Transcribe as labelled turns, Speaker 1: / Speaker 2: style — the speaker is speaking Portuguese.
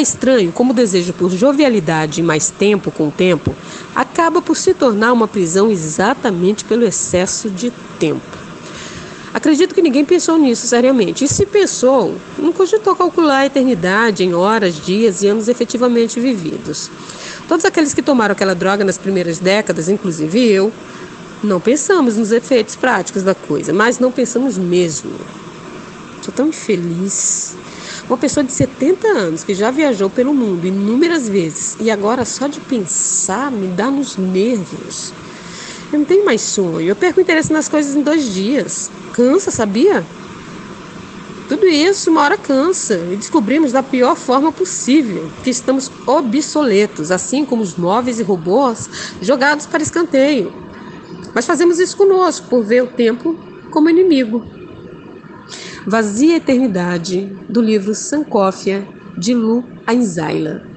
Speaker 1: É estranho como o desejo por jovialidade e mais tempo com o tempo acaba por se tornar uma prisão exatamente pelo excesso de tempo. Acredito que ninguém pensou nisso seriamente. E se pensou, não cogitou calcular a eternidade em horas, dias e anos efetivamente vividos. Todos aqueles que tomaram aquela droga nas primeiras décadas, inclusive eu, não pensamos nos efeitos práticos da coisa, mas não pensamos mesmo. Estou tão infeliz. Uma pessoa de 70 anos que já viajou pelo mundo inúmeras vezes e agora só de pensar me dá nos nervos. Eu não tenho mais sonho. Eu perco interesse nas coisas em dois dias. Cansa, sabia? Tudo isso uma hora cansa e descobrimos da pior forma possível que estamos obsoletos, assim como os móveis e robôs jogados para escanteio. Mas fazemos isso conosco por ver o tempo como inimigo. Vazia Eternidade, do livro Sankófia, de Lu Ainzaila.